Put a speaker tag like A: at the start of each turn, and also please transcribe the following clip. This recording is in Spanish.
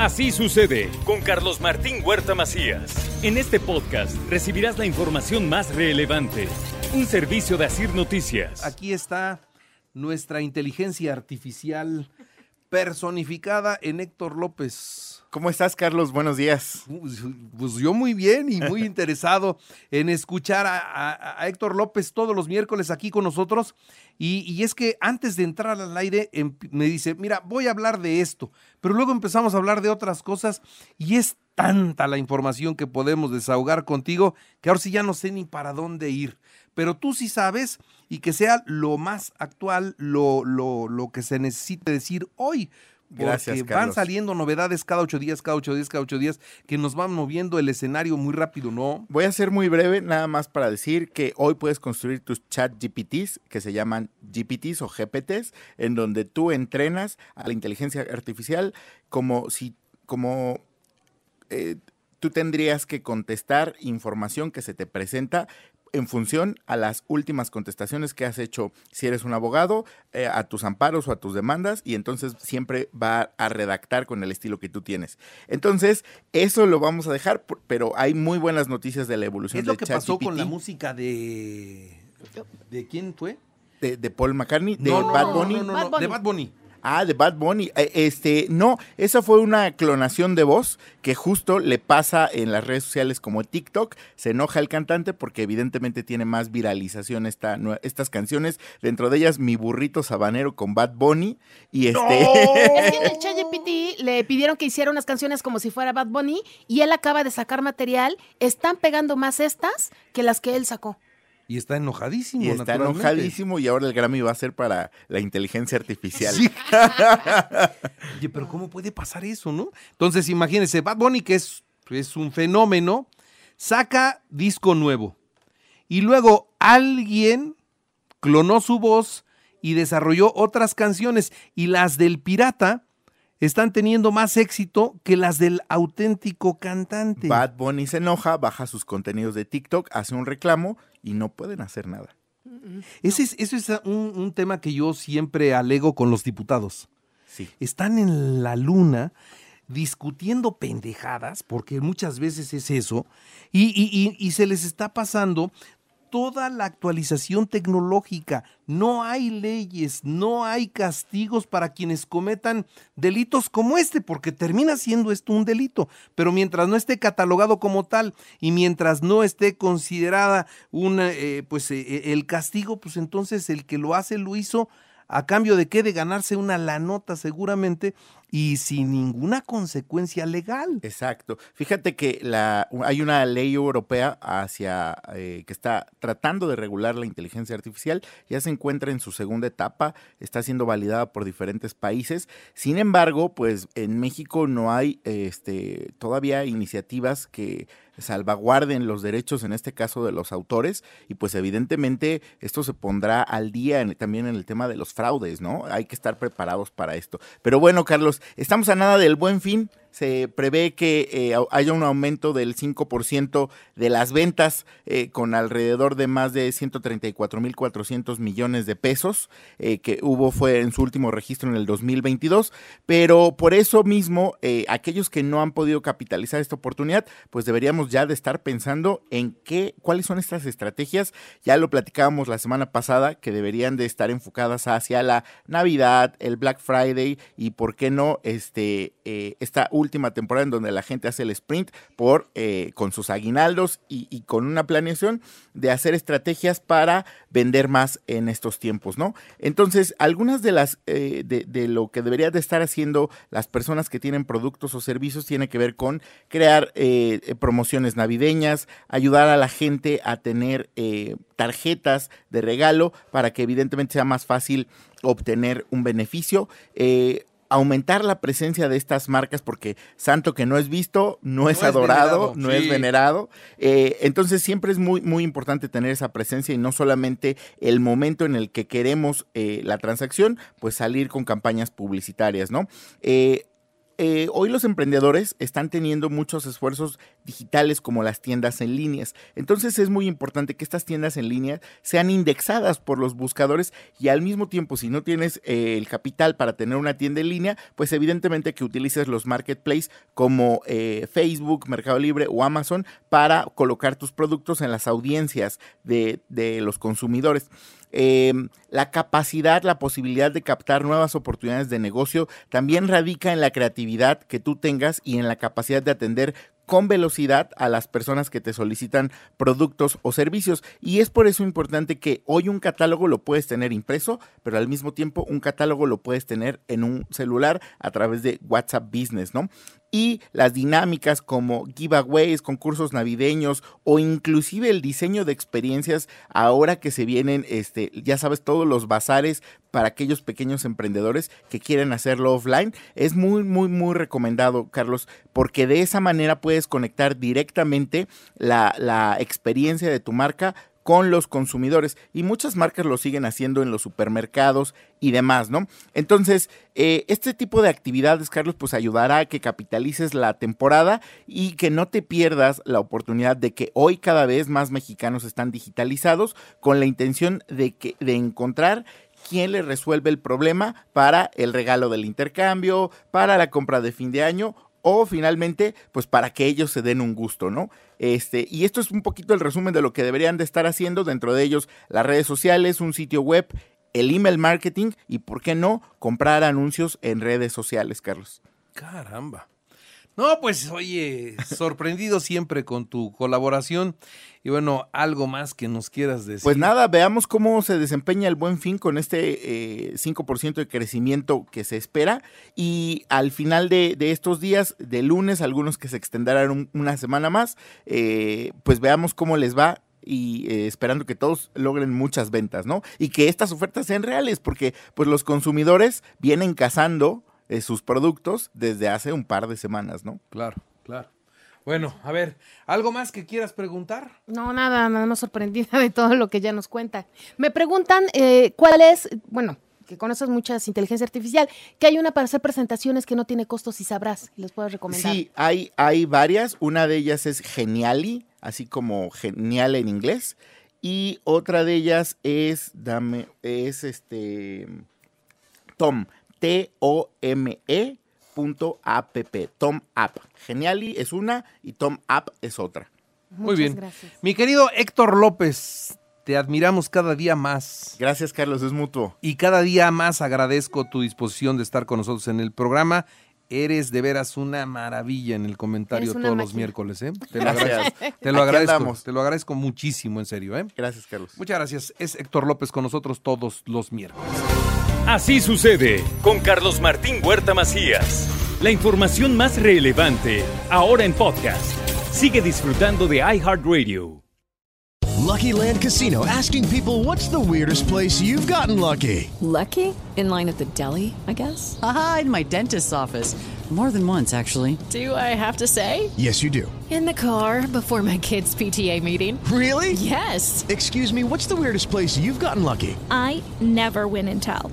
A: Así sucede con Carlos Martín Huerta Macías. En este podcast recibirás la información más relevante. Un servicio de Asir Noticias.
B: Aquí está nuestra inteligencia artificial personificada en Héctor López.
C: ¿Cómo estás, Carlos? Buenos días.
B: Pues yo muy bien y muy interesado en escuchar a, a- a Héctor López todos los miércoles aquí con nosotros. Y, y es que antes de entrar al aire em- me dice, mira, voy a hablar de esto, pero luego empezamos a hablar de otras cosas y es tanta la información que podemos desahogar contigo que ahora sí ya no sé ni para dónde ir. Pero tú sí sabes y que sea lo más actual, lo, lo, lo que se necesite decir hoy. Porque
C: Gracias,
B: van
C: Carlos.
B: saliendo novedades cada ocho días, cada ocho días, cada ocho días, que nos van moviendo el escenario muy rápido, ¿no?
C: Voy a ser muy breve, nada más para decir que hoy puedes construir tus chat GPTs, que se llaman GPTs o GPTs, en donde tú entrenas a la inteligencia artificial como si, como eh, tú tendrías que contestar información que se te presenta en función a las últimas contestaciones que has hecho si eres un abogado, eh, a tus amparos o a tus demandas, y entonces siempre va a redactar con el estilo que tú tienes. Entonces, eso lo vamos a dejar, por- pero hay muy buenas noticias de la evolución
B: Es lo
C: de
B: que pasó con la música de... ¿De quién fue?
C: de, de Paul McCartney, de
B: No, no,
C: Bad
B: no,
C: Bunny.
B: No, no,
D: Bad
B: no,
D: Bunny.
B: de Bad Bunny.
C: Ah, de Bad Bunny. Eh, Este, no, esa fue una clonación de voz que justo le pasa en las redes sociales como TikTok. Se enoja el cantante porque evidentemente tiene más viralización esta, estas canciones. Dentro de ellas, Mi burrito sabanero con Bad Bunny. Y este.
D: Es que en el ChatGPT le pidieron que hiciera unas canciones como si fuera Bad Bunny y él acaba de sacar material. Están pegando más estas que las que él sacó.
B: Y está enojadísimo.
C: y está enojadísimo y ahora el Grammy va a ser para la inteligencia artificial.
B: Sí. Oye, pero ¿cómo puede pasar eso, no? Entonces, imagínense, Bad Bunny, que es, es un fenómeno, saca disco nuevo. Y luego alguien clonó su voz y desarrolló otras canciones. Y las del pirata están teniendo más éxito que las del auténtico cantante.
C: Bad Bunny se enoja, baja sus contenidos de TikTok, hace un reclamo y no pueden hacer nada.
B: Ese es, eso es un, un tema que yo siempre alego con los diputados.
C: Sí.
B: están en la luna discutiendo pendejadas, porque muchas veces es eso, y, y- y- y se les está pasando toda la actualización tecnológica. No hay leyes, no hay castigos para quienes cometan delitos como este, porque termina siendo esto un delito. Pero mientras no esté catalogado como tal y mientras no esté considerada una, eh, pues, eh, el castigo, pues entonces el que lo hace lo hizo a cambio de qué? De ganarse una la nota seguramente y sin ninguna consecuencia legal.
C: Exacto. Fíjate que la, hay una ley europea hacia eh, que está tratando de regular la inteligencia artificial. Ya se encuentra en su segunda etapa, está siendo validada por diferentes países. Sin embargo, pues en México no hay este, todavía iniciativas que salvaguarden los derechos, en este caso de los autores, y pues evidentemente esto se pondrá al día también en el tema de los fraudes, ¿no? Hay que estar preparados para esto. Pero bueno, Carlos, estamos a nada del buen fin. Se prevé que eh, haya un aumento del 5% de las ventas eh, con alrededor de más de 134.400 millones de pesos eh, que hubo fue en su último registro en el 2022. Pero por eso mismo, aquellos que no han podido capitalizar esta oportunidad, pues deberíamos ya de estar pensando en qué, cuáles son estas estrategias. Ya lo platicábamos la semana pasada, que deberían de estar enfocadas hacia la Navidad, el Black Friday y, ¿por qué no, este, esta última temporada en donde la gente hace el sprint por, eh, con sus aguinaldos y, con una planeación de hacer estrategias para vender más en estos tiempos, ¿no? Entonces, algunas de las, eh, de, de lo que deberían de estar haciendo las personas que tienen productos o servicios tiene que ver con crear eh, eh, promociones navideñas, ayudar a la gente a tener eh, tarjetas de regalo para que evidentemente sea más fácil obtener un beneficio. Eh, aumentar la presencia de estas marcas porque santo que no es visto, no es
B: No es
C: adorado,
B: venerado,
C: no
B: sí.
C: es venerado. Eh, entonces siempre es muy, muy importante tener esa presencia y no solamente el momento en el que queremos eh, la transacción, pues salir con campañas publicitarias, ¿no? Eh, eh, hoy los emprendedores están teniendo muchos esfuerzos digitales como las tiendas en líneas. Entonces es muy importante que estas tiendas en línea sean indexadas por los buscadores y al mismo tiempo si no tienes eh, el capital para tener una tienda en línea, pues evidentemente que utilices los marketplaces como eh, Facebook, Mercado Libre o Amazon para colocar tus productos en las audiencias de, de los consumidores. Eh, la capacidad, la posibilidad de captar nuevas oportunidades de negocio también radica en la creatividad que tú tengas y en la capacidad de atender con velocidad a las personas que te solicitan productos o servicios. Y es por eso importante que hoy un catálogo lo puedes tener impreso, pero al mismo tiempo un catálogo lo puedes tener en un celular a través de WhatsApp Business, ¿no? Y las dinámicas como giveaways, concursos navideños o inclusive el diseño de experiencias ahora que se vienen, este, ya sabes, todos los bazares para aquellos pequeños emprendedores que quieren hacerlo offline, es muy, muy, muy recomendado, Carlos, porque de esa manera puedes conectar directamente la, la experiencia de tu marca con los consumidores y muchas marcas lo siguen haciendo en los supermercados y demás, ¿no? Entonces, eh, este tipo de actividades, Carlos, pues ayudará a que capitalices la temporada y que no te pierdas la oportunidad de que hoy cada vez más mexicanos están digitalizados con la intención de, que, de encontrar quién le resuelve el problema para el regalo del intercambio, para la compra de fin de año o finalmente, pues para que ellos se den un gusto, ¿no? Este, y esto es un poquito el resumen de lo que deberían de estar haciendo, dentro de ellos las redes sociales, un sitio web, el email marketing y, ¿por qué no?, comprar anuncios en redes sociales, Carlos.
B: Caramba. No, pues oye, sorprendido siempre con tu colaboración. Y bueno, algo más que nos quieras decir.
C: Pues nada, veamos cómo se desempeña el buen fin con este eh, 5% de crecimiento que se espera. Y al final de, de, estos días, de lunes, algunos que se extenderán un, una semana más, eh, pues veamos cómo les va y eh, esperando que todos logren muchas ventas, ¿no? Y que estas ofertas sean reales, porque pues los consumidores vienen cazando eh, sus productos desde hace un par de semanas, ¿no?
B: Claro, claro. Bueno, a ver, ¿algo más que quieras preguntar?
D: No, nada, nada más sorprendida de todo lo que ya nos cuenta. Me preguntan eh, cuál es, bueno, que conoces muchas inteligencia artificial, que hay una para hacer presentaciones que no tiene costos y sabrás, les puedo recomendar.
C: Sí, hay, hay varias. Una de ellas es Geniali, así como genial en inglés. Y otra de ellas es, dame, es este, Tom, T-O-M-E punto app, Tom App. Geniali es una y Tom App es otra.
B: Muy bien.
D: gracias.
B: Mi querido Héctor López, te admiramos cada día más.
C: Gracias, Carlos, es mutuo.
B: Y cada día más agradezco tu disposición de estar con nosotros en el programa. Eres de veras una maravilla en el comentario todos los miércoles, ¿eh? Te lo agradezco. Te lo agradezco.
C: andamos.
B: Te lo agradezco muchísimo, en serio, ¿eh?
C: Gracias, Carlos.
B: Muchas gracias. Es Héctor López con nosotros todos los miércoles.
A: Así sucede con Carlos Martín Huerta Macías. La información más relevante ahora en podcast. Sigue disfrutando de iHeartRadio.
E: Lucky Land Casino asking people what's the weirdest place you've gotten lucky?
F: Lucky? In line at the deli, I guess?
G: Aha, in my dentist's office. More than once, actually.
H: Do I have to say?
E: Yes, you do.
H: In the car before my kids' PTA meeting.
E: Really?
H: Yes.
E: Excuse me, what's the weirdest place you've gotten lucky?
I: I never win and tell.